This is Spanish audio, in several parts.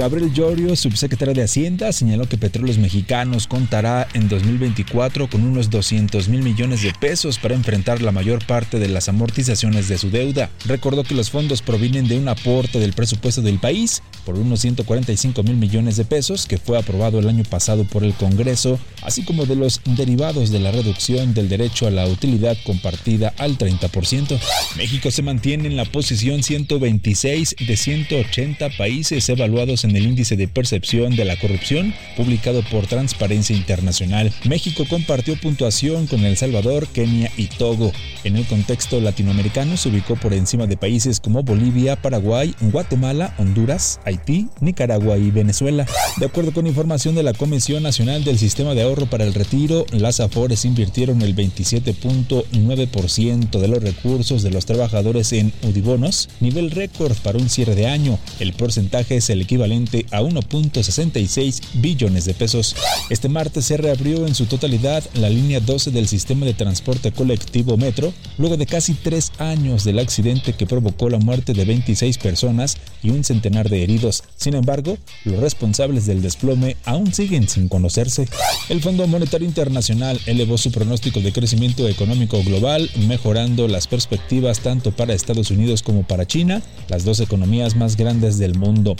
Gabriel Llorio, subsecretario de Hacienda, señaló que Petróleos Mexicanos contará en 2024 con unos 200 mil millones de pesos para enfrentar la mayor parte de las amortizaciones de su deuda. Recordó que los fondos provienen de un aporte del presupuesto del país por unos 145 mil millones de pesos que fue aprobado el año pasado por el Congreso, así como de los derivados de la reducción del derecho a la utilidad compartida al 30%. México se mantiene en la posición 126 de 180 países evaluados en el índice de percepción de la corrupción publicado por Transparencia Internacional. México compartió puntuación con El Salvador, Kenia y Togo. En el contexto latinoamericano se ubicó por encima de países como Bolivia, Paraguay, Guatemala, Honduras, Haití, Nicaragua y Venezuela. De acuerdo con información de la Comisión Nacional del Sistema de Ahorro para el Retiro, las AFORES invirtieron el 27.9% de los recursos de los trabajadores en Udibonos, nivel récord para un cierre de año. El porcentaje es el equivalente a 1.66 billones de pesos. Este martes se reabrió en su totalidad la línea 12 del sistema de transporte colectivo Metro, luego de casi tres años del accidente que provocó la muerte de 26 personas y un centenar de heridos. Sin embargo, los responsables del desplome aún siguen sin conocerse. El Fondo Monetario Internacional elevó su pronóstico de crecimiento económico global, mejorando las perspectivas tanto para Estados Unidos como para China, las dos economías más grandes del mundo.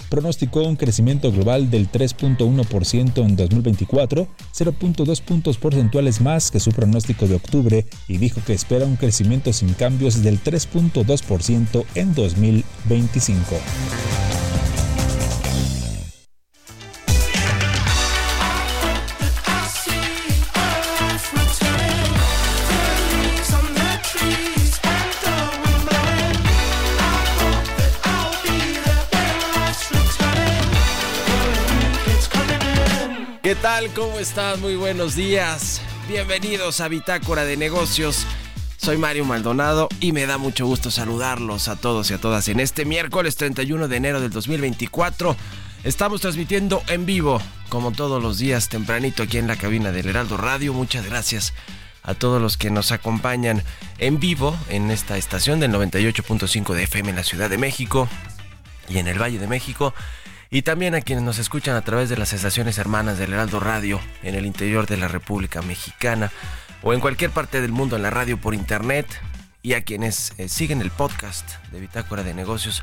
Un crecimiento global del 3.1% en 2024, 0.2 puntos porcentuales más que su pronóstico de octubre, y dijo que espera un crecimiento sin cambios del 3.2% en 2025. ¿Qué tal? ¿Cómo estás? Muy buenos días. Bienvenidos a Bitácora de Negocios. Soy Mario Maldonado y me da mucho gusto saludarlos a todos y a todas en este miércoles 31 de enero del 2024. Estamos transmitiendo en vivo, como todos los días, tempranito aquí en la cabina del Heraldo Radio. Muchas gracias a todos los que nos acompañan en vivo en esta estación del 98.5 de FM en la Ciudad de México y en el Valle de México y también a quienes nos escuchan a través de las estaciones hermanas del Heraldo Radio en el interior de la República Mexicana o en cualquier parte del mundo en la radio por internet y a quienes eh, siguen el podcast de Bitácora de Negocios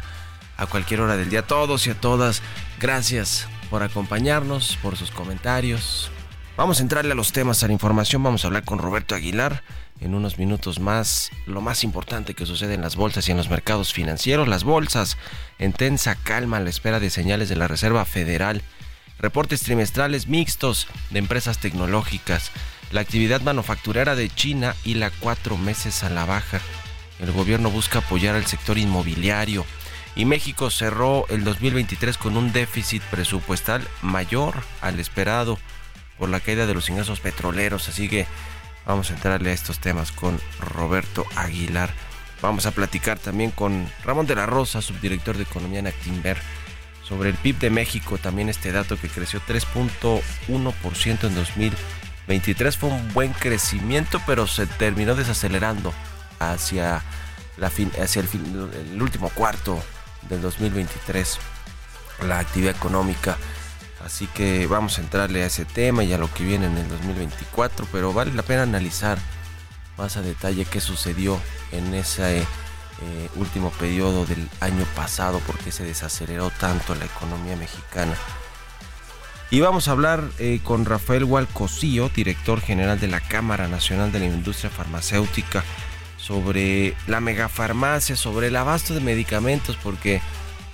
a cualquier hora del día. todos y a todas, gracias por acompañarnos, por sus comentarios. Vamos a entrarle a los temas, a la información. Vamos a hablar con Roberto Aguilar en unos minutos más lo más importante que sucede en las bolsas y en los mercados financieros. Las bolsas en tensa calma a la espera de señales de la Reserva Federal. Reportes trimestrales mixtos de empresas tecnológicas. La actividad manufacturera de China y la cuatro meses a la baja. El gobierno busca apoyar al sector inmobiliario. Y México cerró el 2023 con un déficit presupuestal mayor al esperado por la caída de los ingresos petroleros. Así que Vamos a entrarle a estos temas con Roberto Aguilar. Vamos a platicar también con Ramón de la Rosa, subdirector de Economía en Actinver, sobre el PIB de México, también este dato que creció 3.1% en 2023. Fue un buen crecimiento, pero se terminó desacelerando hacia, la fin, hacia el, fin, el último cuarto del 2023. La actividad económica Así que vamos a entrarle a ese tema y a lo que viene en el 2024, pero vale la pena analizar más a detalle qué sucedió en ese eh, último periodo del año pasado, porque se desaceleró tanto la economía mexicana. Y vamos a hablar eh, con Rafael Hualcosío, director general de la Cámara Nacional de la Industria Farmacéutica, sobre la megafarmacia, sobre el abasto de medicamentos, porque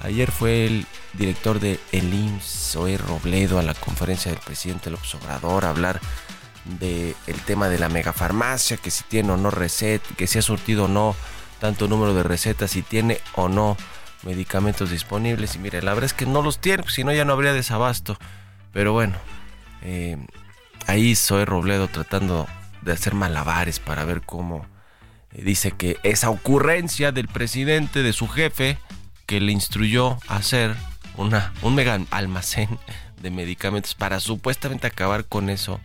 ayer fue el director de el IMSS, Robledo, a la conferencia del presidente López Obrador a hablar del el tema de la megafarmacia, que si tiene o no receta, que si ha surtido o no tanto número de recetas, si tiene o no medicamentos disponibles. Y mire, la verdad es que no los tiene, pues, si no ya no habría desabasto. Pero bueno, eh, ahí Zoe Robledo tratando de hacer malabares para ver cómo eh, dice que esa ocurrencia del presidente, de su jefe, que le instruyó a hacer una, un mega almacén de medicamentos para supuestamente acabar con eso,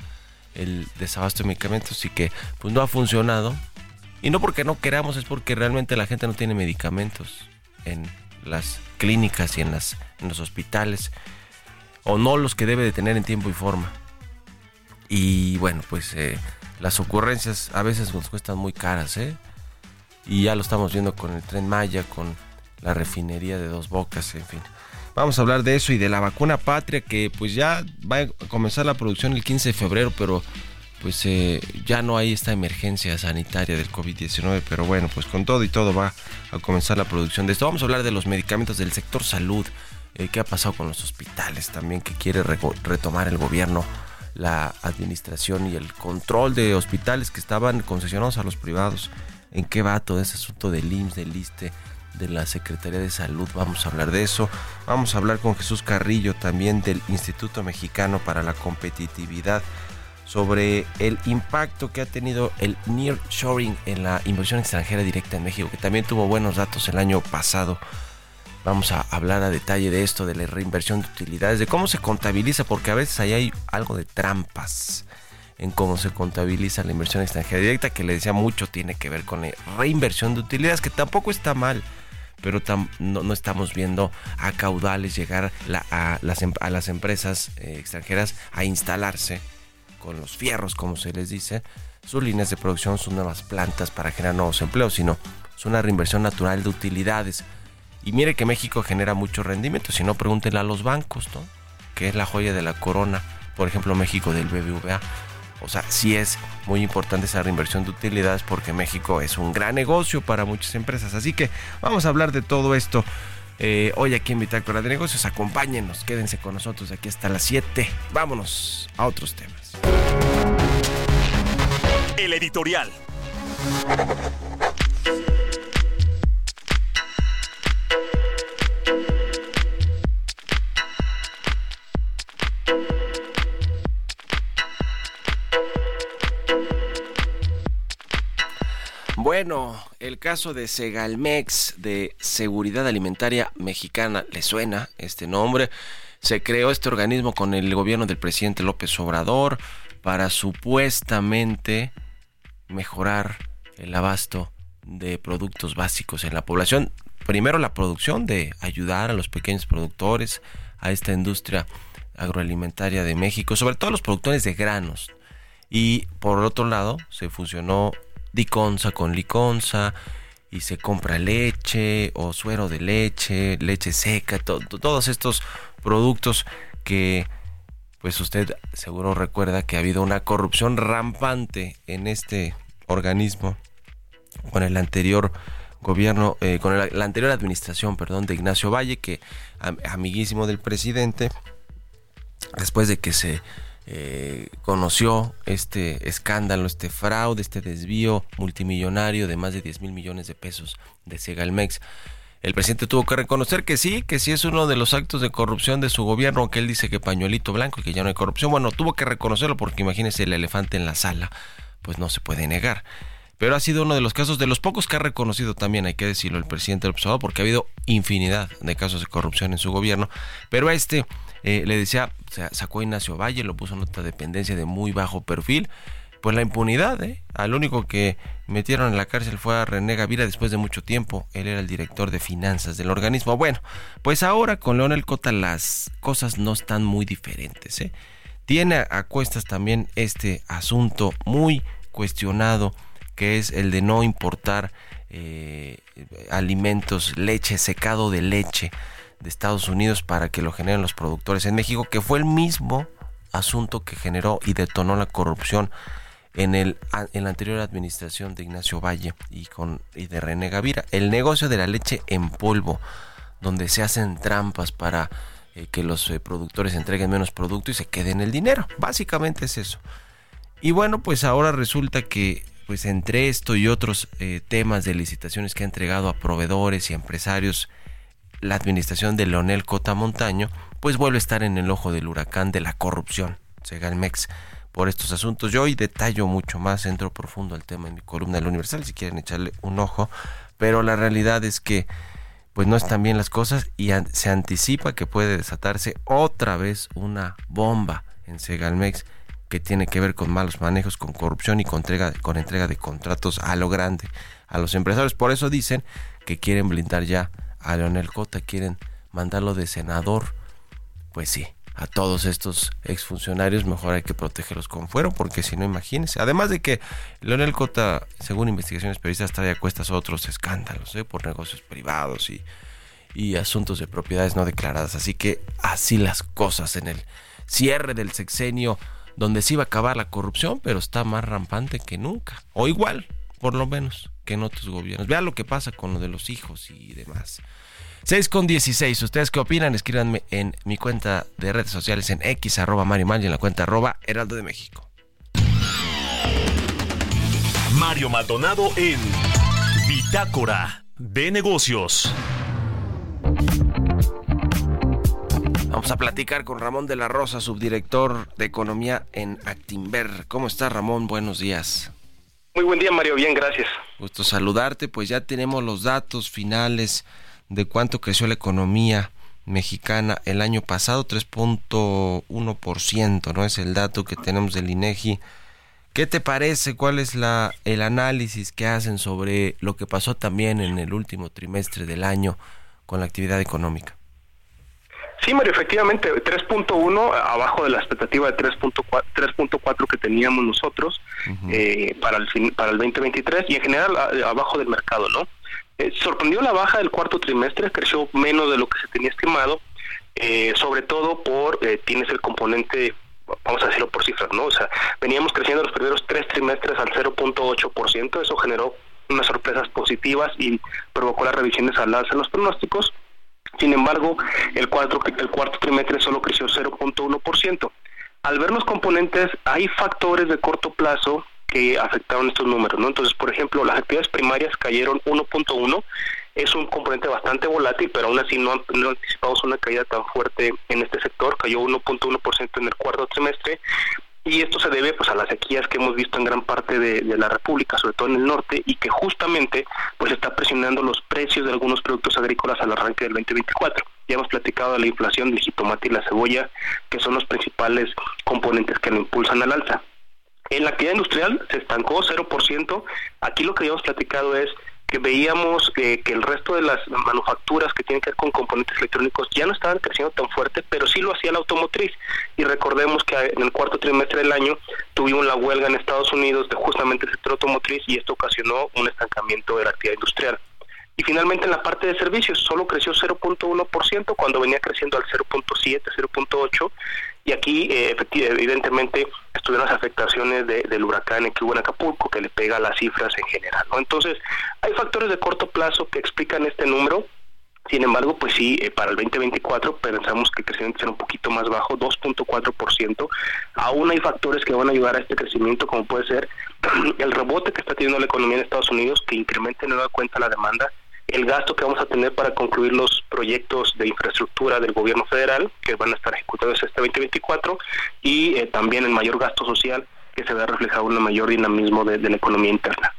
el desabasto de medicamentos y que pues no ha funcionado. Y no porque no queramos, es porque realmente la gente no tiene medicamentos en las clínicas y en, las, en los hospitales o no los que debe de tener en tiempo y forma. Y bueno, pues eh, las ocurrencias a veces nos cuestan muy caras, ¿eh? Y ya lo estamos viendo con el tren Maya, con la refinería de Dos Bocas, en fin. Vamos a hablar de eso y de la vacuna patria que pues ya va a comenzar la producción el 15 de febrero, pero pues eh, ya no hay esta emergencia sanitaria del COVID-19, pero bueno, pues con todo y todo va a comenzar la producción de esto. Vamos a hablar de los medicamentos del sector salud eh, qué ha pasado con los hospitales también, que quiere retomar el gobierno la administración y el control de hospitales que estaban concesionados a los privados. ¿En qué va todo ese asunto del IMSS, del ISTE, de la Secretaría de Salud? Vamos a hablar de eso. Vamos a hablar con Jesús Carrillo también del Instituto Mexicano para la Competitividad sobre el impacto que ha tenido el nearshoring en la inversión extranjera directa en México, que también tuvo buenos datos el año pasado. Vamos a hablar a detalle de esto, de la reinversión de utilidades, de cómo se contabiliza, porque a veces ahí hay algo de trampas en cómo se contabiliza la inversión extranjera directa, que le decía mucho tiene que ver con la reinversión de utilidades, que tampoco está mal, pero no, estamos viendo a caudales llegar a, las, em, a, las, empresas eh, extranjeras a instalarse con los fierros, como se les dice, sus líneas de producción, sus nuevas plantas para generar nuevos empleos, sino es una reinversión natural de utilidades. Y mire que México genera mucho rendimiento, si no pregúntenle a los bancos, ¿no? Que es la joya de la corona, por ejemplo México del BBVA. O sea, sí es muy importante esa reinversión de utilidades porque México es un gran negocio para muchas empresas. Así que vamos a hablar de todo esto eh, hoy aquí en Bitácora de Negocios. Acompáñenos, quédense con nosotros aquí hasta las 7. Vámonos a otros temas. El editorial. Bueno, el caso de Segalmex de Seguridad Alimentaria Mexicana, ¿le suena este nombre? Se creó este organismo con el gobierno del presidente López Obrador para supuestamente mejorar el abasto de productos básicos en la población. Primero la producción de ayudar a los pequeños productores, a esta industria agroalimentaria de México, sobre todo a los productores de granos. Y por otro lado, se fusionó Diconsa con Liconza y se compra leche o suero de leche, leche seca, todos estos productos que pues usted seguro recuerda que ha habido una corrupción rampante en este organismo con el anterior gobierno, eh, con la anterior administración, perdón, de Ignacio Valle, que amiguísimo del presidente, después de que se eh, conoció este escándalo, este fraude, este desvío multimillonario de más de 10 mil millones de pesos de Segalmex. El presidente tuvo que reconocer que sí, que sí es uno de los actos de corrupción de su gobierno, aunque él dice que pañuelito blanco y que ya no hay corrupción. Bueno, tuvo que reconocerlo porque imagínese el elefante en la sala, pues no se puede negar. Pero ha sido uno de los casos, de los pocos que ha reconocido también, hay que decirlo, el presidente del Observador, porque ha habido infinidad de casos de corrupción en su gobierno. Pero este eh, le decía, sacó a Ignacio Valle, lo puso en otra dependencia de muy bajo perfil. Pues la impunidad, ¿eh? Al único que metieron en la cárcel fue a René Gavira después de mucho tiempo. Él era el director de finanzas del organismo. Bueno, pues ahora con Leonel Cota las cosas no están muy diferentes, ¿eh? Tiene a cuestas también este asunto muy cuestionado que es el de no importar alimentos, leche, secado de leche de Estados Unidos para que lo generen los productores en México, que fue el mismo asunto que generó y detonó la corrupción en, el, en la anterior administración de Ignacio Valle y, con, y de René Gavira. El negocio de la leche en polvo, donde se hacen trampas para eh, que los eh, productores entreguen menos producto y se queden el dinero. Básicamente es eso. Y bueno, pues ahora resulta que pues entre esto y otros eh, temas de licitaciones que ha entregado a proveedores y empresarios la administración de Leonel Cota Montaño, pues vuelve a estar en el ojo del huracán de la corrupción, Segalmex, por estos asuntos. Yo hoy detallo mucho más, entro profundo al tema en mi columna del Universal, si quieren echarle un ojo, pero la realidad es que pues no están bien las cosas y se anticipa que puede desatarse otra vez una bomba en Segalmex que tiene que ver con malos manejos, con corrupción y con entrega, con entrega de contratos a lo grande a los empresarios. Por eso dicen que quieren blindar ya a Leonel Cota, quieren mandarlo de senador. Pues sí, a todos estos exfuncionarios mejor hay que protegerlos con fuero, porque si no, imagínense. Además de que Leonel Cota, según investigaciones periodistas, trae a cuestas otros escándalos ¿eh? por negocios privados y, y asuntos de propiedades no declaradas. Así que así las cosas en el cierre del sexenio, donde se iba a acabar la corrupción, pero está más rampante que nunca. O igual, por lo menos que en otros gobiernos. Vean lo que pasa con lo de los hijos y demás. 6 con 16. ¿Ustedes qué opinan? Escríbanme en mi cuenta de redes sociales en x arroba Mario Mal y en la cuenta arroba Heraldo de México. Mario Maldonado en Bitácora de Negocios. Vamos a platicar con Ramón de la Rosa, subdirector de Economía en Actimber. ¿Cómo está Ramón? Buenos días. Muy buen día, Mario. Bien, gracias. Gusto saludarte. Pues ya tenemos los datos finales de cuánto creció la economía mexicana el año pasado, 3.1%, ¿no? Es el dato que tenemos del INEGI. ¿Qué te parece? ¿Cuál es la el análisis que hacen sobre lo que pasó también en el último trimestre del año con la actividad económica? Sí, Mario, efectivamente, 3.1 abajo de la expectativa de 3.4 que teníamos nosotros eh, para el fin, para el 2023 y en general abajo del mercado, ¿no? Eh, sorprendió la baja del cuarto trimestre, creció menos de lo que se tenía estimado, eh, sobre todo por tienes el componente vamos a decirlo por cifras, ¿no? O sea, veníamos creciendo los primeros tres trimestres al 0.8%, eso generó unas sorpresas positivas y provocó las revisiones al alza en los pronósticos sin embargo, el, cuarto, el cuarto trimestre solo creció 0.1%. Al ver los componentes, hay factores de corto plazo que afectaron estos números, ¿no? Entonces, por ejemplo, las actividades primarias cayeron 1.1, es un componente bastante volátil, pero aún así no, no anticipamos una caída tan fuerte en este sector, cayó 1.1% en el cuarto trimestre, y esto se debe pues a las sequías que hemos visto en gran parte de, la República, sobre todo en el norte, y que justamente pues está presionando los precios de algunos productos agrícolas al arranque del 2024. Ya hemos platicado de la inflación del jitomate y la cebolla, que son los principales componentes que lo impulsan al alza. En la actividad industrial se estancó 0%. Aquí lo que habíamos platicado es que veíamos que el resto de las manufacturas que tienen que ver con componentes electrónicos ya no estaban creciendo tan fuerte, pero sí lo hacía la automotriz. Y recordemos que en el cuarto trimestre del año tuvimos la huelga en Estados Unidos de justamente el sector automotriz y esto ocasionó un estancamiento de la actividad industrial. Y finalmente en la parte de servicios solo creció 0.1% cuando venía creciendo al 0.7, 0.8 y aquí eh, evidentemente estuvieron las afectaciones del huracán que hubo en Acapulco que le pega las cifras en general. ¿no? Entonces hay factores de corto plazo que explican este número. Sin embargo, pues sí, eh, para el 2024 pensamos que el crecimiento será un poquito más bajo, 2.4%. Aún hay factores que van a ayudar a este crecimiento, como puede ser el rebote que está teniendo la economía en Estados Unidos, que incremente en nueva cuenta la demanda, el gasto que vamos a tener para concluir los proyectos de infraestructura del gobierno federal, que van a estar ejecutados este 2024, y eh, también el mayor gasto social que se ve reflejado en un mayor dinamismo de, la economía interna.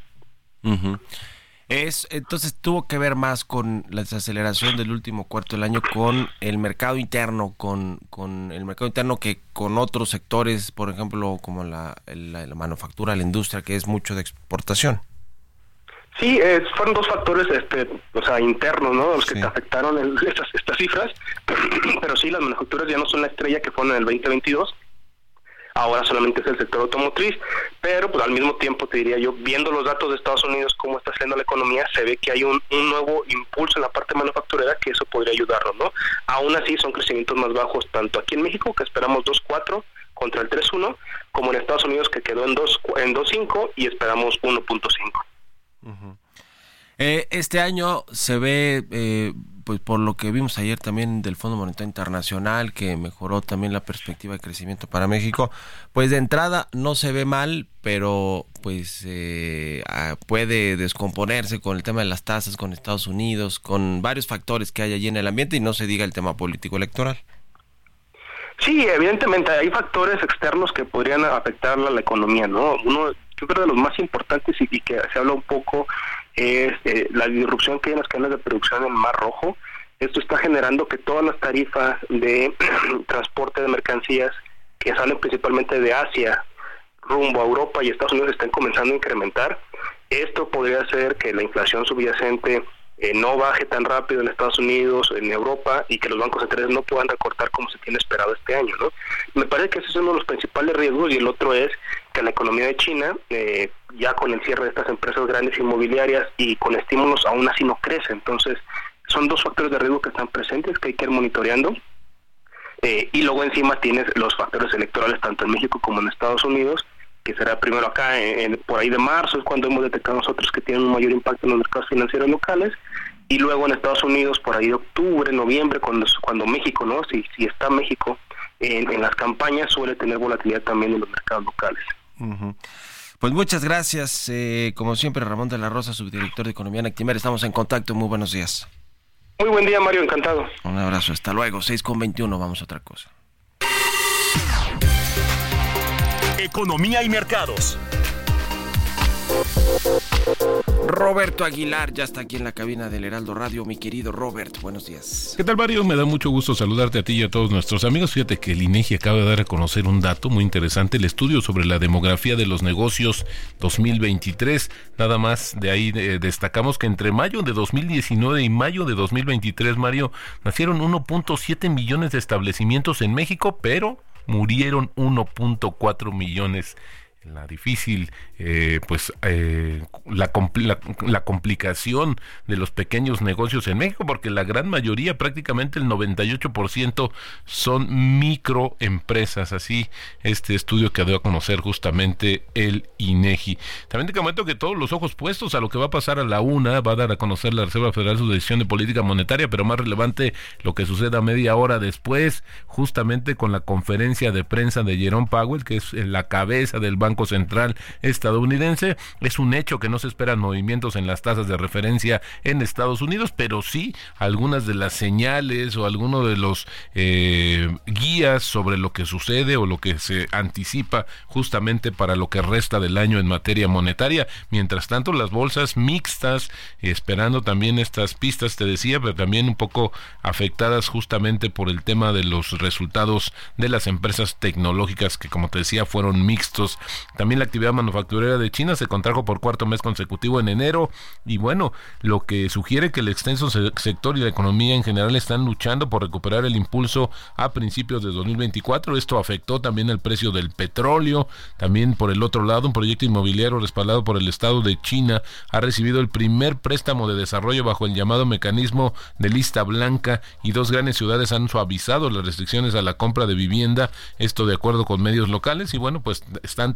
Es, entonces tuvo que ver más con la desaceleración del último cuarto del año con el mercado interno, con, con el mercado interno que con otros sectores, por ejemplo, como la, la manufactura, la industria, que es mucho de exportación. Sí, fueron dos factores, este, o sea, internos, ¿no? Los que te afectaron estas, estas cifras, pero sí, las manufacturas ya no son la estrella que fueron en el 2022, ahora solamente es el sector automotriz, pero pues al mismo tiempo te diría yo, viendo los datos de Estados Unidos, cómo está haciendo la economía, se ve que hay un, nuevo impulso en la parte manufacturera que eso podría ayudarnos, ¿no? Aún así son crecimientos más bajos tanto aquí en México, que esperamos 2.4 contra el 3.1, como en Estados Unidos que quedó en 2 en 2.5 y esperamos 1.5. Eh, este año se ve eh, pues por lo que vimos ayer también del Fondo Monetario Internacional, que mejoró también la perspectiva de crecimiento para México, pues de entrada no se ve mal, pero pues eh, ah, puede descomponerse con el tema de las tasas con Estados Unidos, con varios factores que hay allí en el ambiente y no se diga el tema político electoral. Sí, evidentemente hay factores externos que podrían afectar a la economía, ¿no? Uno, yo creo de los más importantes y, que se habla un poco es eh, la disrupción que hay en las cadenas de producción en Mar Rojo. Esto está generando que todas las tarifas de transporte de mercancías que salen principalmente de Asia rumbo a Europa y Estados Unidos estén comenzando a incrementar. Esto podría hacer que la inflación subyacente eh, no baje tan rápido en Estados Unidos, en Europa, y que los bancos centrales no puedan recortar como se tiene esperado este año. ¿no? Me parece que ese es uno de los principales riesgos y el otro es que la economía de China, eh, ya con el cierre de estas empresas grandes inmobiliarias y con estímulos, aún así no crece. Entonces, son dos factores de riesgo que están presentes que hay que ir monitoreando. Eh, y luego encima tienes los factores electorales tanto en México como en Estados Unidos, que será primero acá en, por ahí de marzo, es cuando hemos detectado nosotros que tienen un mayor impacto en los mercados financieros locales, y luego en Estados Unidos por ahí de octubre, noviembre, cuando, cuando México, ¿no? Si, si está México en, las campañas, suele tener volatilidad también en los mercados locales. Pues muchas gracias, eh, como siempre, Ramón de la Rosa, subdirector de Economía en Actimer. Estamos en contacto, muy buenos días. Muy buen día, Mario, encantado. Un abrazo, hasta luego, 6 con 21, vamos a otra cosa. Economía y mercados. Roberto Aguilar ya está aquí en la cabina del Heraldo Radio. Mi querido Robert, buenos días. ¿Qué tal, Mario? Me da mucho gusto saludarte a ti y a todos nuestros amigos. Fíjate que el INEGI acaba de dar a conocer un dato muy interesante, el estudio sobre la demografía de los negocios 2023. Nada más de ahí eh, destacamos que entre mayo de 2019 y mayo de 2023, Mario, nacieron 1.7 millones de establecimientos en México, pero murieron 1.4 millones la difícil, eh, pues eh, la, la, complicación de los pequeños negocios en México, porque la gran mayoría, prácticamente el 98%, son microempresas. Así, este estudio que dio a conocer justamente el INEGI. También te comento que todos los ojos puestos a lo que va a pasar a la una, va a dar a conocer la Reserva Federal su decisión de política monetaria, pero más relevante lo que suceda media hora después, justamente con la conferencia de prensa de Jerome Powell, que es la cabeza del Banco Central estadounidense. Es un hecho que no se esperan movimientos en las tasas de referencia en Estados Unidos, pero sí algunas de las señales o algunos de los eh, guías sobre lo que sucede o lo que se anticipa justamente para lo que resta del año en materia monetaria. Mientras tanto, las bolsas mixtas, esperando también estas pistas, te decía, pero también un poco afectadas justamente por el tema de los resultados de las empresas tecnológicas que, como te decía, fueron mixtos también la actividad manufacturera de China se contrajo por cuarto mes consecutivo en enero y bueno, lo que sugiere que el extenso sector y la economía en general están luchando por recuperar el impulso a principios de 2024. Esto afectó también el precio del petróleo. También por el otro lado, un proyecto inmobiliario respaldado por el Estado de China ha recibido el primer préstamo de desarrollo bajo el llamado mecanismo de lista blanca y dos grandes ciudades han suavizado las restricciones a la compra de vivienda. Esto de acuerdo con medios locales y bueno, pues están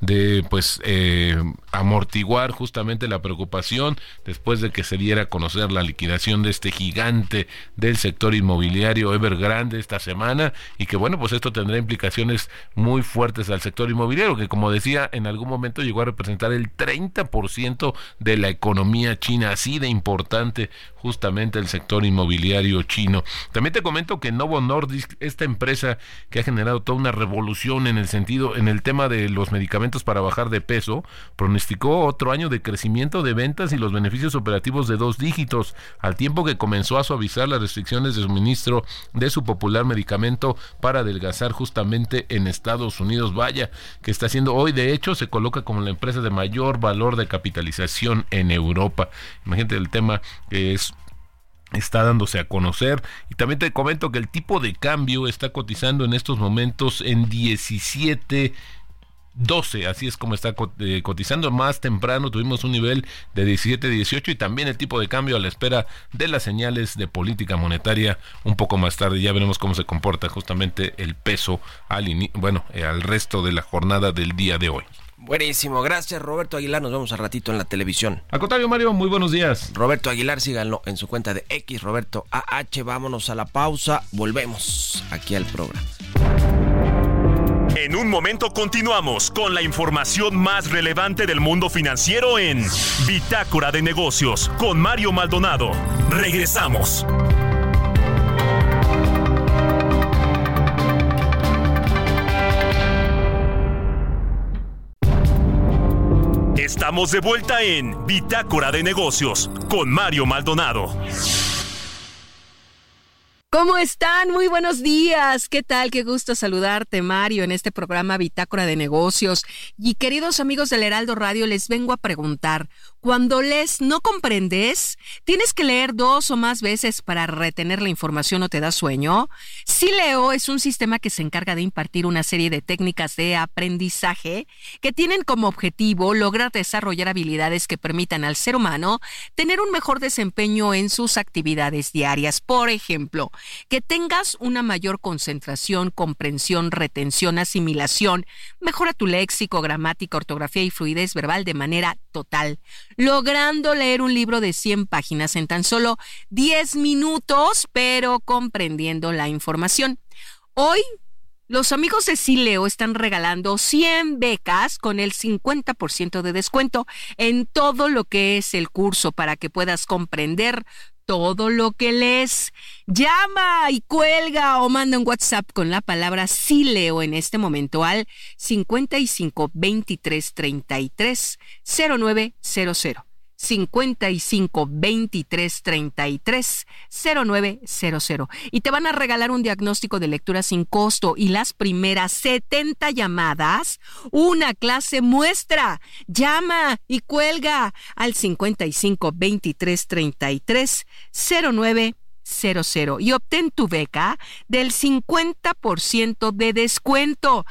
de pues eh, amortiguar justamente la preocupación después de que se diera a conocer la liquidación de este gigante del sector inmobiliario Evergrande esta semana y que bueno pues esto tendrá implicaciones muy fuertes al sector inmobiliario que como decía en algún momento llegó a representar el 30% de la economía china así de importante justamente el sector inmobiliario chino. También te comento que Novo Nordisk, esta empresa que ha generado toda una revolución en el sentido, en el tema de los medicamentos para bajar de peso, pronosticó otro año de crecimiento de ventas y los beneficios operativos de dos dígitos, al tiempo que comenzó a suavizar las restricciones de suministro de su popular medicamento para adelgazar justamente en Estados Unidos. Vaya, que está haciendo hoy, de hecho, se coloca como la empresa de mayor valor de capitalización en Europa. Imagínate el tema que es está dándose a conocer y también te comento que el tipo de cambio está cotizando en estos momentos en 17 12, así es como está eh, cotizando. Más temprano tuvimos un nivel de 17, 18 y también el tipo de cambio a la espera de las señales de política monetaria un poco más tarde. Ya veremos cómo se comporta justamente el peso al, bueno, eh, al resto de la jornada del día de hoy. Buenísimo, gracias Roberto Aguilar, nos vemos al ratito en la televisión. Al contrario Mario, muy buenos días. Roberto Aguilar, síganlo en su cuenta de X, Roberto AH, vámonos a la pausa, volvemos aquí al programa. En un momento continuamos con la información más relevante del mundo financiero en Bitácora de Negocios con Mario Maldonado. Regresamos. Estamos de vuelta en Bitácora de Negocios con Mario Maldonado. ¿Cómo están? Muy buenos días. ¿Qué tal? Qué gusto saludarte, Mario, en este programa Bitácora de Negocios. Y queridos amigos del Heraldo Radio, les vengo a preguntar, cuando lees no comprendes, tienes que leer dos o más veces para retener la información o te da sueño. Sileo es un sistema que se encarga de impartir una serie de técnicas de aprendizaje que tienen como objetivo lograr desarrollar habilidades que permitan al ser humano tener un mejor desempeño en sus actividades diarias. Por ejemplo, que tengas una mayor concentración, comprensión, retención, asimilación, mejora tu léxico, gramática, ortografía y fluidez verbal de manera total logrando leer un libro de 100 páginas en tan solo 10 minutos, pero comprendiendo la información. Hoy los amigos de Sileo están regalando 100 becas con el 50% de descuento en todo lo que es el curso para que puedas comprender todo lo que lees. Llama y cuelga o manda un WhatsApp con la palabra Sileo en este momento al 55 23 33 0900. 55 23 33 0900 y te van a regalar un diagnóstico de lectura sin costo y las primeras 70 llamadas, una clase muestra. Llama y cuelga al 55 23 33 0900 y obtén tu beca del 50% de descuento.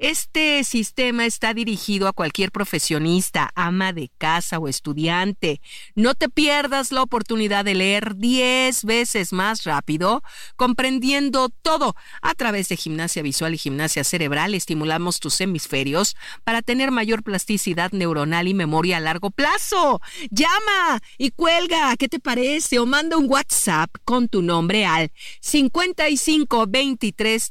Este sistema está dirigido a cualquier profesionista, ama de casa o estudiante. No te pierdas la oportunidad de leer 10 veces más rápido, comprendiendo todo. A través de gimnasia visual y gimnasia cerebral estimulamos tus hemisferios para tener mayor plasticidad neuronal y memoria a largo plazo. Llama y cuelga, ¿qué te parece? O manda un WhatsApp con tu nombre al 55 23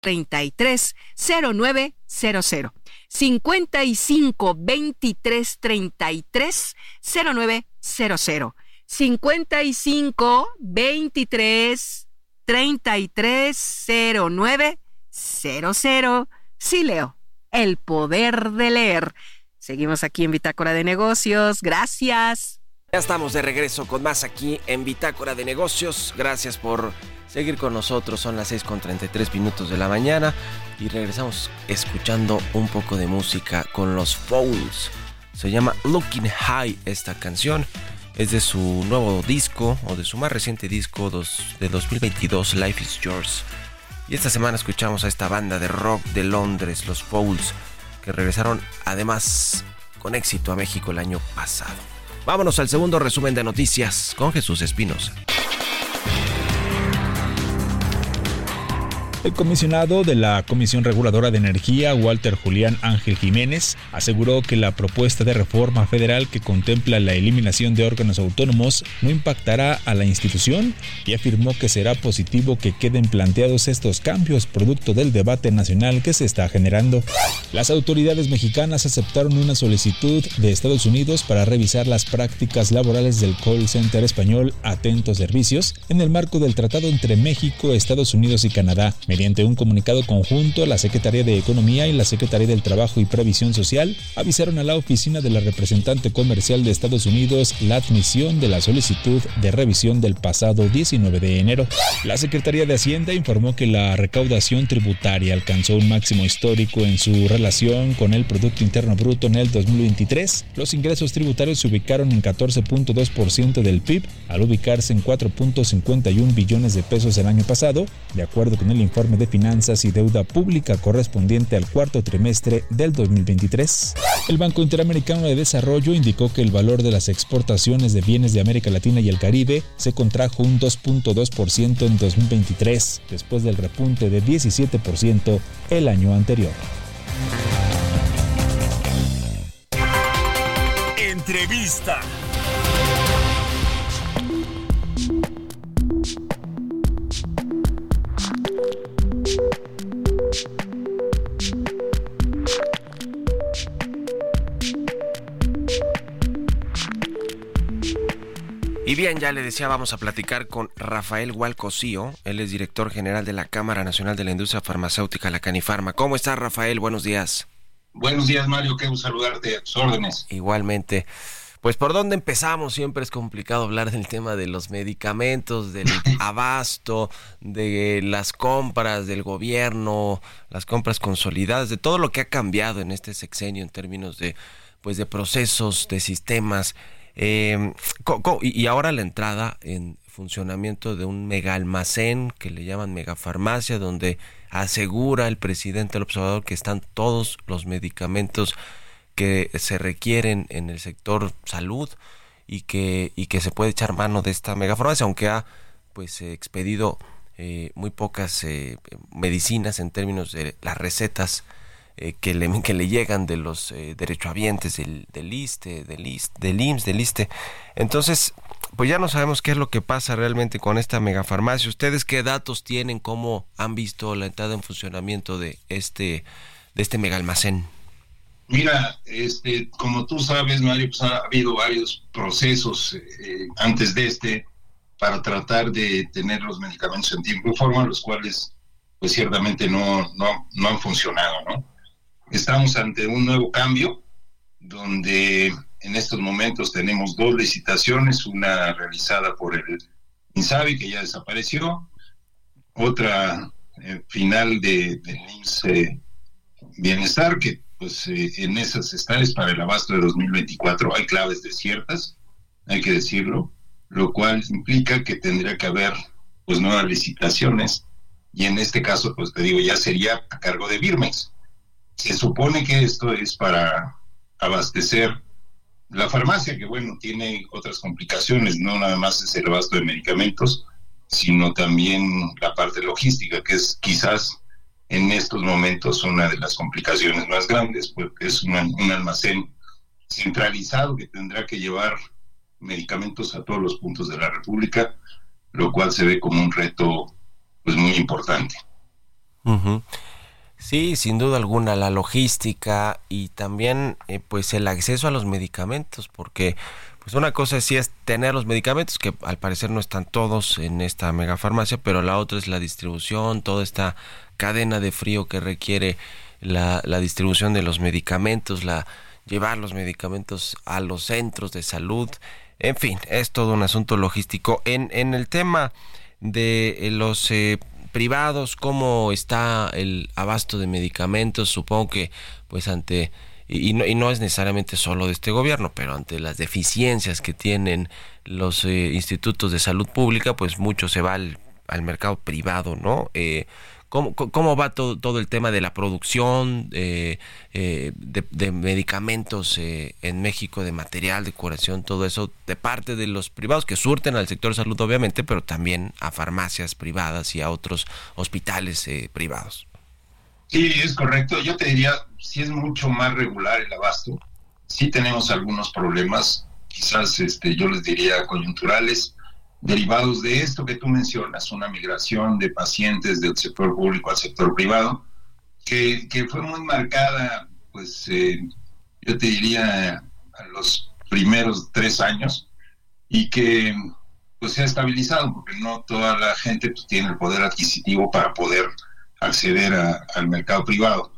33 0900 55 23 33 0900 55 23 33 0900 Sí, Leo, el poder de leer. Seguimos aquí en Bitácora de Negocios. Gracias. Ya estamos de regreso con más aquí en Bitácora de Negocios. Gracias por seguir con nosotros. Son las 6 con 33 minutos de la mañana y regresamos escuchando un poco de música con los Fouls. Se llama Looking High esta canción. Es de su nuevo disco o de su más reciente disco de 2022, Life is Yours. Y esta semana escuchamos a esta banda de rock de Londres, los Fouls, que regresaron además con éxito a México el año pasado. Vámonos al segundo resumen de noticias con Jesús Espinosa. El comisionado de la Comisión Reguladora de Energía, Walter Julián Ángel Jiménez, aseguró que la propuesta de reforma federal que contempla la eliminación de órganos autónomos no impactará a la institución y afirmó que será positivo que queden planteados estos cambios producto del debate nacional que se está generando. Las autoridades mexicanas aceptaron una solicitud de Estados Unidos para revisar las prácticas laborales del call center español Atentos Servicios en el marco del tratado entre México, Estados Unidos y Canadá Mediante un comunicado conjunto, la Secretaría de Economía y la Secretaría del Trabajo y Previsión Social avisaron a la oficina de la representante comercial de Estados Unidos la admisión de la solicitud de revisión del pasado 19 de enero. La Secretaría de Hacienda informó que la recaudación tributaria alcanzó un máximo histórico en su relación con el Producto Interno Bruto en el 2023. Los ingresos tributarios se ubicaron en 14.2% del PIB, al ubicarse en 4.51 billones de pesos el año pasado, de acuerdo con el informe informe de finanzas y deuda pública correspondiente al cuarto trimestre del 2023. El Banco Interamericano de Desarrollo indicó que el valor de las exportaciones de bienes de América Latina y el Caribe se contrajo un 2.2% en 2023, después del repunte de 17% el año anterior. Entrevista. Y bien, ya le decía, vamos a platicar con Rafael Hualcosío, él es director general de la Cámara Nacional de la Industria Farmacéutica, la Canifarma. ¿Cómo estás, Rafael? Buenos días. Buenos días, Mario, qué saludarte a tus órdenes. Igualmente. Pues por dónde empezamos, siempre es complicado hablar del tema de los medicamentos, del abasto, de las compras del gobierno, las compras consolidadas, de todo lo que ha cambiado en este sexenio en términos de pues de procesos, de sistemas. Eh, y ahora la entrada en funcionamiento de un mega almacén que le llaman megafarmacia, donde asegura el presidente del observador que están todos los medicamentos que se requieren en el sector salud y que, y que se puede echar mano de esta megafarmacia, aunque ha pues expedido eh, muy pocas eh, medicinas en términos de las recetas eh, que, le, que le llegan de los eh, derechohabientes del, del ISTE, del, ISTE, del IMSS, del ISTE. Entonces, pues ya no sabemos qué es lo que pasa realmente con esta megafarmacia. ¿Ustedes qué datos tienen? ¿Cómo han visto la entrada en funcionamiento de este, de este mega almacén? Mira, este, como tú sabes, Mario, pues ha habido varios procesos eh, antes de este para tratar de tener los medicamentos en tiempo y forma, los cuales pues ciertamente no, no, no han funcionado, ¿no? Estamos ante un nuevo cambio donde en estos momentos tenemos dos licitaciones, una realizada por el INSABI que ya desapareció, otra eh, final de, del IMSS Bienestar que pues eh, en esas está para el abasto de 2024 hay claves desiertas, hay que decirlo, lo cual implica que tendría que haber pues nuevas licitaciones y en este caso pues te digo ya sería a cargo de Birmex se supone que esto es para abastecer la farmacia, que bueno, tiene otras complicaciones, no nada más es el abasto de medicamentos, sino también la parte logística, que es quizás en estos momentos una de las complicaciones más grandes, porque es un, un almacén centralizado que tendrá que llevar medicamentos a todos los puntos de la República, lo cual se ve como un reto pues muy importante. Sí, sin duda alguna, la logística y también eh, pues el acceso a los medicamentos, porque pues una cosa sí es tener los medicamentos, que al parecer no están todos en esta megafarmacia, pero la otra es la distribución, toda esta cadena de frío que requiere la, la distribución de los medicamentos, la llevar los medicamentos a los centros de salud, en fin, es todo un asunto logístico. En, en el tema de eh, los eh, privados, cómo está el abasto de medicamentos, supongo que pues ante y no, y no, es necesariamente solo de este gobierno, pero ante las deficiencias que tienen los eh, institutos de salud pública, pues mucho se va al, al mercado privado, ¿no? Eh, ¿Cómo, cómo va todo, todo el tema de la producción eh, eh de, medicamentos eh, en México, de material, de curación, todo eso, de parte de los privados que surten al sector de salud, obviamente, pero también a farmacias privadas y a otros hospitales eh, privados? Sí, es correcto. Yo te diría, si es mucho más regular el abasto, sí tenemos algunos problemas, quizás este, yo les diría coyunturales, derivados de esto que tú mencionas, una migración de pacientes del sector público al sector privado, que, fue muy marcada, pues eh, yo te diría, a los primeros tres años, y que pues se ha estabilizado, porque no toda la gente pues, tiene el poder adquisitivo para poder acceder al mercado privado.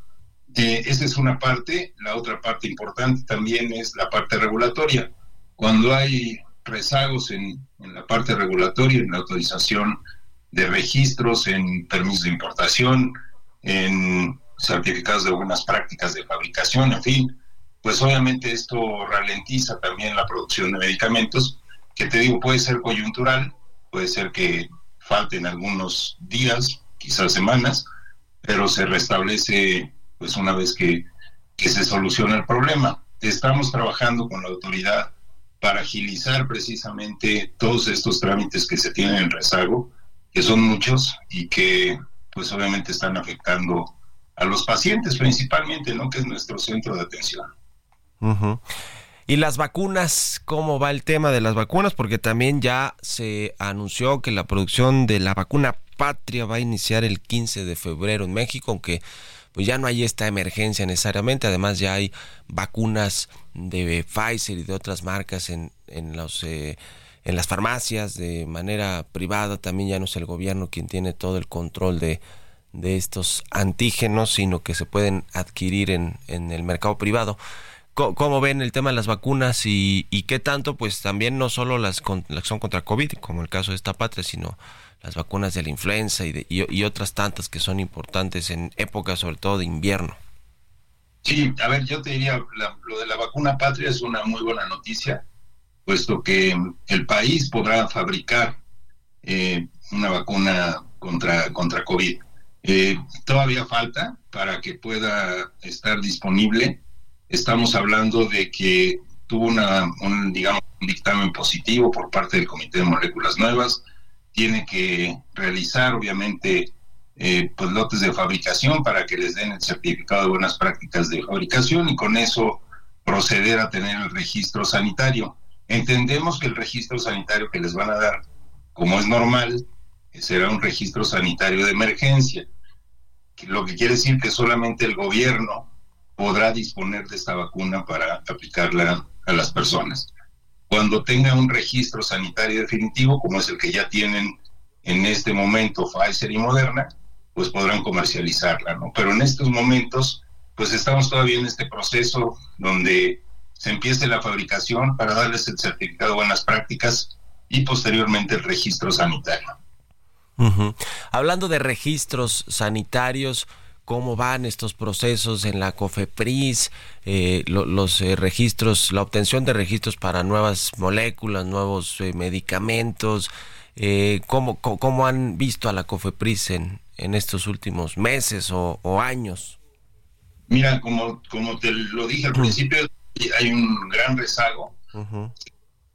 Eh, esa es una parte. La otra parte importante también es la parte regulatoria. Cuando hay rezagos en, la parte regulatoria, en la autorización de registros, en permisos de importación, en certificados de buenas prácticas de fabricación, en fin, pues obviamente esto ralentiza también la producción de medicamentos, que te digo, puede ser coyuntural, puede ser que falten algunos días, quizás semanas, pero se restablece pues una vez que, se soluciona el problema. Estamos trabajando con la autoridad para agilizar precisamente todos estos trámites que se tienen en rezago, que son muchos y que pues obviamente están afectando a los pacientes principalmente, ¿no? Que es nuestro centro de atención. ¿Y las vacunas? ¿Cómo va el tema de las vacunas? Porque también ya se anunció que la producción de la vacuna patria va a iniciar el 15 de febrero en México, aunque pues ya no hay esta emergencia necesariamente, además ya hay vacunas de Pfizer y de otras marcas en, en los eh, en las farmacias de manera privada, también ya no es el gobierno quien tiene todo el control de, de estos antígenos, sino que se pueden adquirir en, en el mercado privado. ¿Cómo, ven el tema de las vacunas y, y, qué tanto, pues también no solo las, las son contra COVID, como el caso de esta patria, sino las vacunas de la influenza y, y, otras tantas que son importantes en épocas sobre todo de invierno. Sí, a ver, yo te diría, lo de la vacuna patria es una muy buena noticia, puesto que el país podrá fabricar eh, una vacuna contra, contra COVID. Eh, todavía falta para que pueda estar disponible. Estamos hablando de que tuvo una, un, digamos, un dictamen positivo por parte del Comité de Moléculas Nuevas tiene que realizar, obviamente, eh, pues lotes de fabricación para que les den el certificado de buenas prácticas de fabricación y con eso proceder a tener el registro sanitario. Entendemos que el registro sanitario que les van a dar, como es normal, será un registro sanitario de emergencia, lo que quiere decir que solamente el gobierno podrá disponer de esta vacuna para aplicarla a las personas cuando tenga un registro sanitario definitivo, como es el que ya tienen en este momento Pfizer y Moderna, pues podrán comercializarla, ¿no? Pero en estos momentos, pues estamos todavía en este proceso donde se empiece la fabricación para darles el certificado de buenas prácticas y posteriormente el registro sanitario. Hablando de registros sanitarios, cómo van estos procesos en la COFEPRIS, eh, los eh, registros, la obtención de registros para nuevas moléculas, nuevos eh, medicamentos, ¿cómo, cómo, han visto a la COFEPRIS en, en estos últimos meses o, años? Mira, como, como te lo dije al principio, hay un gran rezago,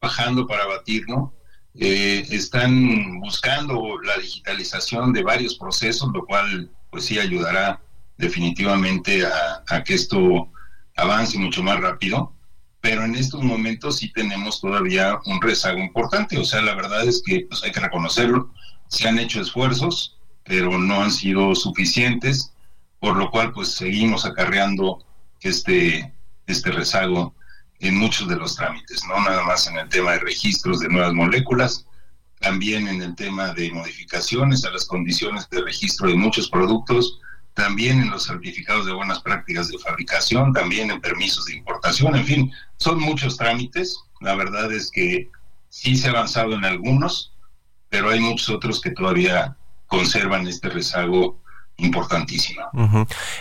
bajando para batirlo. están buscando la digitalización de varios procesos, lo cual pues sí ayudará definitivamente a, que esto avance mucho más rápido, pero en estos momentos sí tenemos todavía un rezago importante, o sea, la verdad es que pues hay que reconocerlo, se han hecho esfuerzos, pero no han sido suficientes, por lo cual pues seguimos acarreando este, este rezago en muchos de los trámites, no nada más en el tema de registros de nuevas moléculas, también en el tema de modificaciones a las condiciones de registro de muchos productos, también en los certificados de buenas prácticas de fabricación, también en permisos de importación, en fin, son muchos trámites. La verdad es que sí se ha avanzado en algunos, pero hay muchos otros que todavía conservan este rezago importantísimo.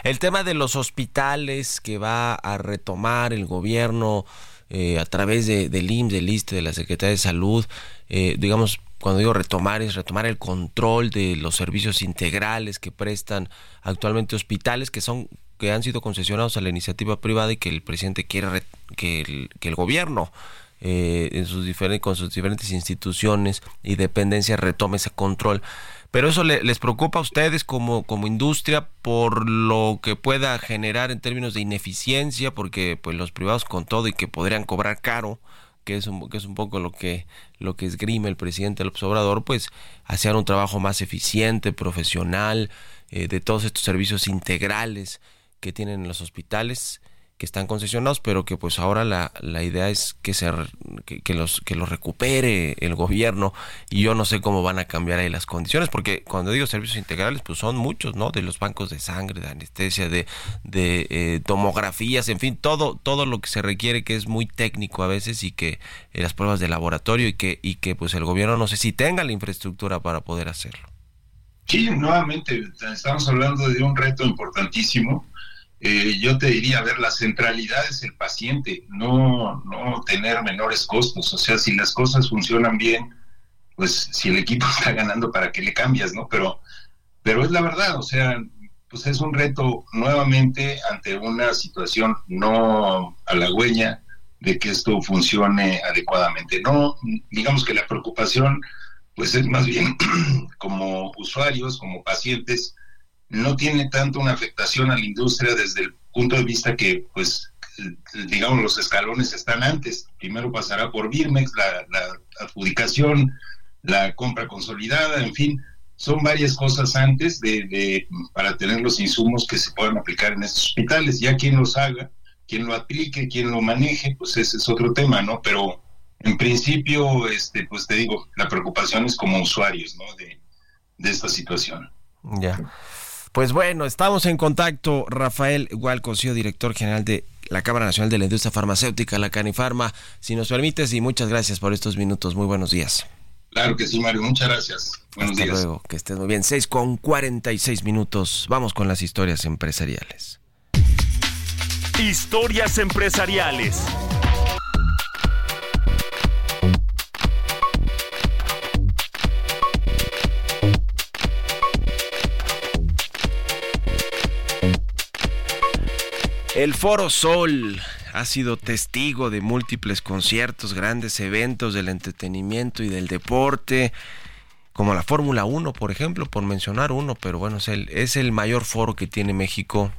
El tema de los hospitales que va a retomar el gobierno eh, a través de, del IMSS, del ISTE, de la Secretaría de Salud, eh, digamos, cuando digo retomar es retomar el control de los servicios integrales que prestan actualmente hospitales que son que han sido concesionados a la iniciativa privada y que el presidente quiere que, el, que el gobierno eh, en sus diferentes, con sus diferentes instituciones y dependencias retome ese control. Pero eso les preocupa a ustedes como, como industria por lo que pueda generar en términos de ineficiencia, porque pues los privados con todo y que podrían cobrar caro, que es un, que es un poco lo que, lo que esgrime el presidente López Obrador, pues hacer un trabajo más eficiente, profesional, eh, de todos estos servicios integrales que tienen en los hospitales. que están concesionados, pero que pues ahora la, la idea es que se que, los que los recupere el gobierno y yo no sé cómo van a cambiar ahí las condiciones, porque cuando digo servicios integrales, pues son muchos, ¿no? De los bancos de sangre, de anestesia, de, de eh, tomografías, en fin, todo, todo lo que se requiere que es muy técnico a veces y que eh, las pruebas de laboratorio y que, y que pues el gobierno no sé si tenga la infraestructura para poder hacerlo. Sí, nuevamente estamos hablando de un reto importantísimo eh, yo te diría, a ver, la centralidad es el paciente, no, no tener menores costos. O sea, si las cosas funcionan bien, pues si el equipo está ganando, ¿para qué le cambias, no? Pero, pero es la verdad, o sea, pues es un reto nuevamente ante una situación no halagüeña de que esto funcione adecuadamente. No, digamos que la preocupación, pues es más bien como usuarios, como pacientes, no tiene tanto una afectación a la industria desde el punto de vista que, pues, digamos, los escalones están antes. Primero pasará por Birmex, la, adjudicación, la compra consolidada, en fin, son varias cosas antes de, para tener los insumos que se puedan aplicar en estos hospitales. Ya quien los haga, quien lo aplique, quien lo maneje, pues ese es otro tema, ¿no? Pero en principio, este, pues te digo, la preocupación es como usuarios, ¿no? De, de esta situación. Ya. Pues bueno, estamos en contacto. Rafael Hualcosio, director general de la Cámara Nacional de la Industria Farmacéutica, la Canifarma. Si nos permites, y muchas gracias por estos minutos. Muy buenos días. Claro que sí, Mario. Muchas gracias. Buenos Hasta luego. Que estés muy bien. 6 con 46 minutos. Vamos con las historias empresariales. Historias empresariales. El Foro Sol ha sido testigo de múltiples conciertos, grandes eventos del entretenimiento y del deporte, como la Fórmula 1, por ejemplo, por mencionar uno, pero bueno, es el, es el mayor foro que tiene México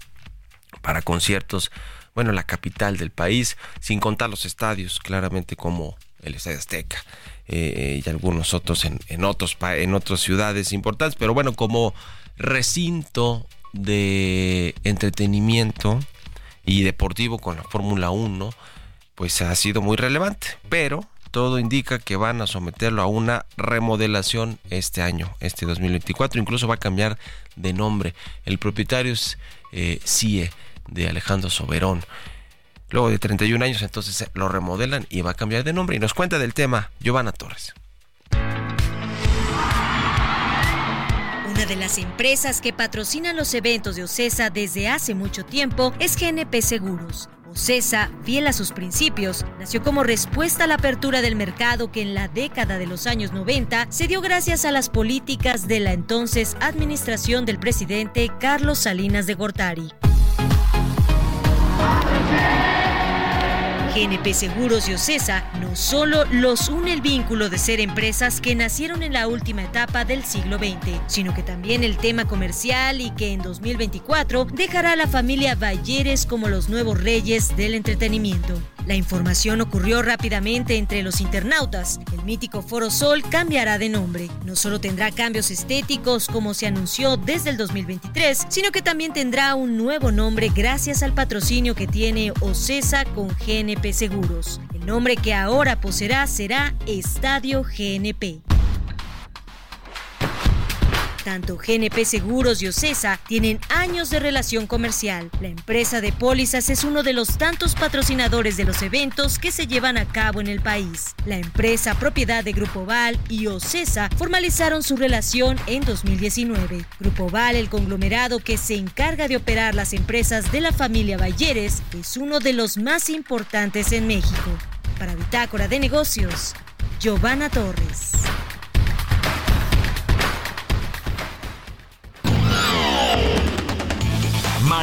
para conciertos, bueno, la capital del país, sin contar los estadios, claramente como el Estadio Azteca eh, y algunos otros en, en, otros, en otras ciudades importantes, pero bueno, como recinto de entretenimiento, y deportivo con la Fórmula 1, pues ha sido muy relevante, pero todo indica que van a someterlo a una remodelación este año, este 2024, incluso va a cambiar de nombre. El propietario es eh, CIE de Alejandro Soberón. Luego de 31 años entonces lo remodelan y va a cambiar de nombre y nos cuenta del tema Giovanna Torres. Una de las empresas que patrocinan los eventos de OCESA desde hace mucho tiempo es GNP Seguros. OCESA, fiel a sus principios, nació como respuesta a la apertura del mercado que en la década de los años 90 se dio gracias a las políticas de la entonces administración del presidente Carlos Salinas de Gortari. GNP Seguros y Ocesa no solo los une el vínculo de ser empresas que nacieron en la última etapa del siglo XX, sino que también el tema comercial y que en 2024 dejará a la familia Valleres como los nuevos reyes del entretenimiento. La información ocurrió rápidamente entre los internautas. El mítico Foro Sol cambiará de nombre. No solo tendrá cambios estéticos como se anunció desde el 2023, sino que también tendrá un nuevo nombre gracias al patrocinio que tiene OCESA con GNP Seguros. El nombre que ahora poseerá será Estadio GNP. Tanto GNP Seguros y Ocesa tienen años de relación comercial. La empresa de pólizas es uno de los tantos patrocinadores de los eventos que se llevan a cabo en el país. La empresa propiedad de Grupo Val y Ocesa formalizaron su relación en 2019. Grupo Val, el conglomerado que se encarga de operar las empresas de la familia Balleres, es uno de los más importantes en México. Para Bitácora de Negocios, Giovanna Torres.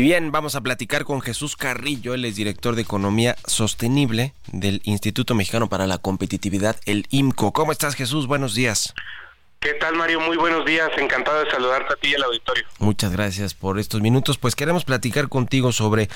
Y bien, vamos a platicar con Jesús Carrillo, él es director de Economía Sostenible del Instituto Mexicano para la Competitividad, el IMCO. ¿Cómo estás, Jesús? Buenos días. ¿Qué tal, Mario? Muy buenos días. Encantado de saludarte a ti y al auditorio. Muchas gracias por estos minutos. Pues queremos platicar contigo sobre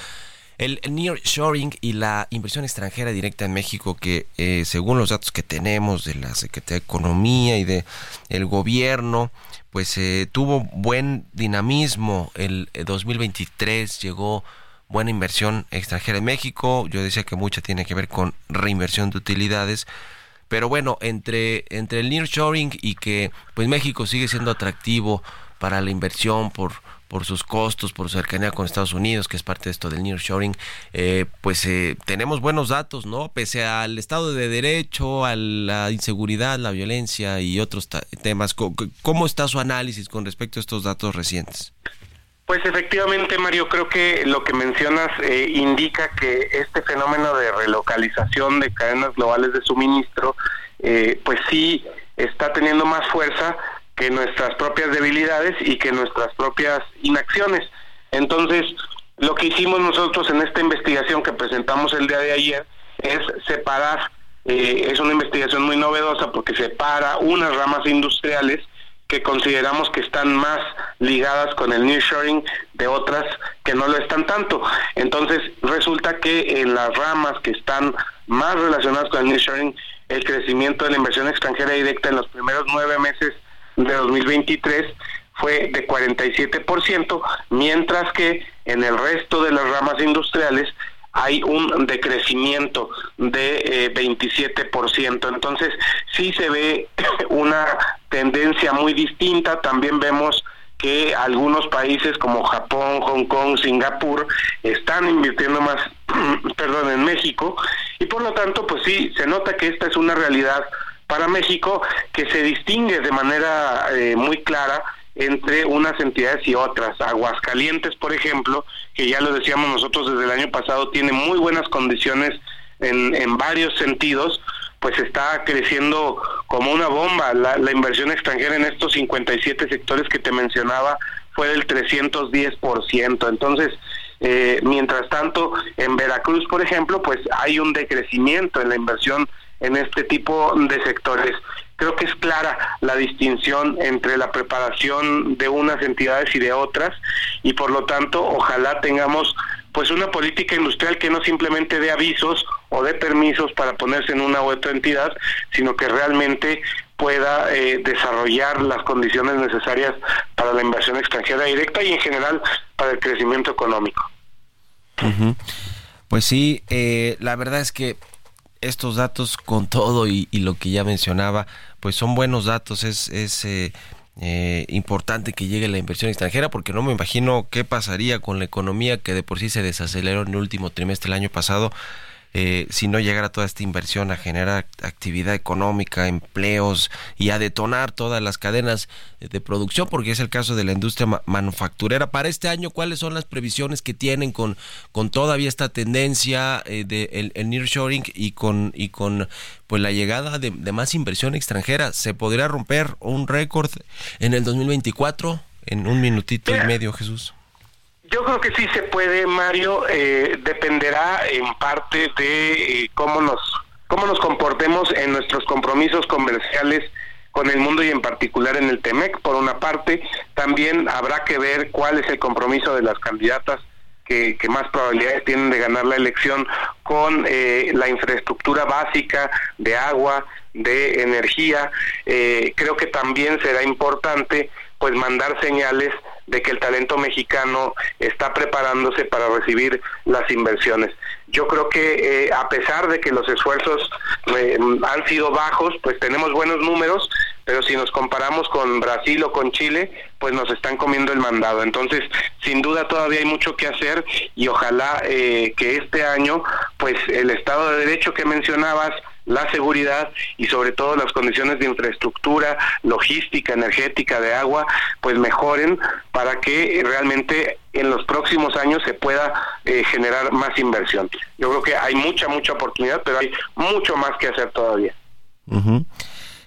el nearshoring y la inversión extranjera directa en México que eh, según los datos que tenemos de la Secretaría de Economía y de el gobierno pues eh, tuvo buen dinamismo el 2023 llegó buena inversión extranjera en México yo decía que mucha tiene que ver con reinversión de utilidades pero bueno entre entre el nearshoring y que pues México sigue siendo atractivo para la inversión por por sus costos, por su cercanía con Estados Unidos, que es parte de esto del nearshoring, eh, pues eh, tenemos buenos datos, ¿no? Pese al Estado de Derecho, a la inseguridad, la violencia y otros temas. ¿Cómo está su análisis con respecto a estos datos recientes? Pues efectivamente, Mario, creo que lo que mencionas eh, indica que este fenómeno de relocalización de cadenas globales de suministro, pues sí está teniendo más fuerza que nuestras propias debilidades y que nuestras propias inacciones. Entonces, lo que hicimos nosotros en esta investigación que presentamos el día de ayer es separar, eh, es una investigación muy novedosa porque separa unas ramas industriales que consideramos que están más ligadas con el nearshoring de otras que no lo están tanto. Entonces, resulta que en las ramas que están más relacionadas con el nearshoring, el crecimiento de la inversión extranjera directa en los primeros nueve meses de 2023 fue de 47%, mientras que en el resto de las ramas industriales hay un decrecimiento de 27%. Eh, Entonces, sí se ve una tendencia muy distinta. También vemos que algunos países como Japón, Hong Kong, Singapur están invirtiendo más, perdón, en México y por lo tanto, pues sí, se nota que esta es una realidad para México que se distingue de manera eh, muy clara entre unas entidades y otras. Aguascalientes, por ejemplo, que ya lo decíamos nosotros desde el año pasado, tiene muy buenas condiciones en, en varios sentidos, pues está creciendo como una bomba. La, inversión extranjera en estos 57 sectores que te mencionaba fue del 310%. Entonces, eh, mientras tanto, en Veracruz, por ejemplo, pues hay un decrecimiento en la inversión en este tipo de sectores. Creo que es clara la distinción entre la preparación de unas entidades y de otras y por lo tanto ojalá tengamos pues una política industrial que no simplemente dé avisos o dé permisos para ponerse en una u otra entidad, sino que realmente pueda eh, desarrollar las condiciones necesarias para la inversión extranjera directa y en general para el crecimiento económico. Pues sí, eh, la verdad es que estos datos con todo y, lo que ya mencionaba, pues son buenos datos, es, es eh, eh, importante que llegue la inversión extranjera porque no me imagino qué pasaría con la economía que de por sí se desaceleró en el último trimestre del año pasado eh, si no llegara toda esta inversión a generar actividad económica, empleos y a detonar todas las cadenas de producción, porque es el caso de la industria manufacturera. Para este año, ¿cuáles son las previsiones que tienen con, con todavía esta tendencia eh, de el, nearshoring y con y con pues la llegada de más inversión extranjera? ¿Se podría romper un récord en el 2024? En un minutito y medio, Jesús. Yo creo que sí se puede, Mario. Eh, dependerá en parte de eh, cómo nos cómo nos comportemos en nuestros compromisos comerciales con el mundo y en particular en el TEMEC. Por una parte, también habrá que ver cuál es el compromiso de las candidatas que, más probabilidades tienen de ganar la elección con eh, la infraestructura básica de agua, de energía. creo que también será importante pues mandar señales de que el talento mexicano está preparándose para recibir las inversiones. Yo creo que eh, a pesar de que los esfuerzos eh, han sido bajos, pues tenemos buenos números, pero si nos comparamos con Brasil o con Chile, pues nos están comiendo el mandado. Entonces, sin duda todavía hay mucho que hacer y ojalá eh, que este año, pues el Estado de Derecho que mencionabas, la seguridad y sobre todo las condiciones de infraestructura, logística, energética, de agua, pues mejoren para que realmente en los próximos años se pueda eh, generar más inversión. Yo creo que hay mucha, mucha oportunidad, pero hay mucho más que hacer todavía.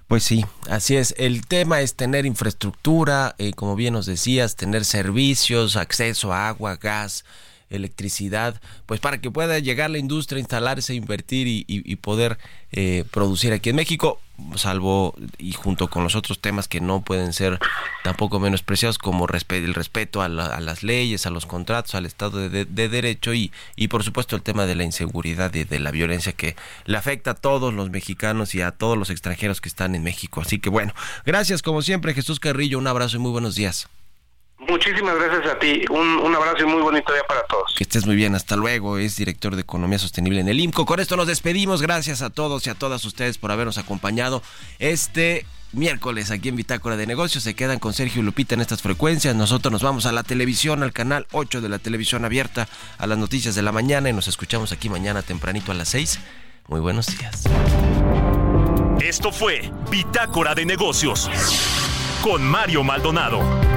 Pues sí, así es. El tema es tener infraestructura, eh, como bien nos decías, tener servicios, acceso a agua, gas, electricidad, pues para que pueda llegar la industria, instalarse, invertir y, poder eh, producir aquí en México, salvo y junto con los otros temas que no pueden ser tampoco menospreciados como el respeto a, las leyes, a los contratos, al Estado de, Derecho y, y por supuesto el tema de la inseguridad y de la violencia que le afecta a todos los mexicanos y a todos los extranjeros que están en México. Así que bueno, gracias como siempre Jesús Carrillo, un abrazo y muy buenos días. Muchísimas gracias a ti. Un, abrazo y muy bonito día para todos. Que estés muy bien. Hasta luego. Es director de Economía Sostenible en el IMCO. Con esto nos despedimos. Gracias a todos y a todas ustedes por habernos acompañado este miércoles aquí en Bitácora de Negocios. Se quedan con Sergio Lupita en estas frecuencias. Nosotros nos vamos a la televisión, al canal 8 de la televisión abierta, a las noticias de la mañana y nos escuchamos aquí mañana tempranito a las 6. Muy buenos días. Esto fue Bitácora de Negocios con Mario Maldonado.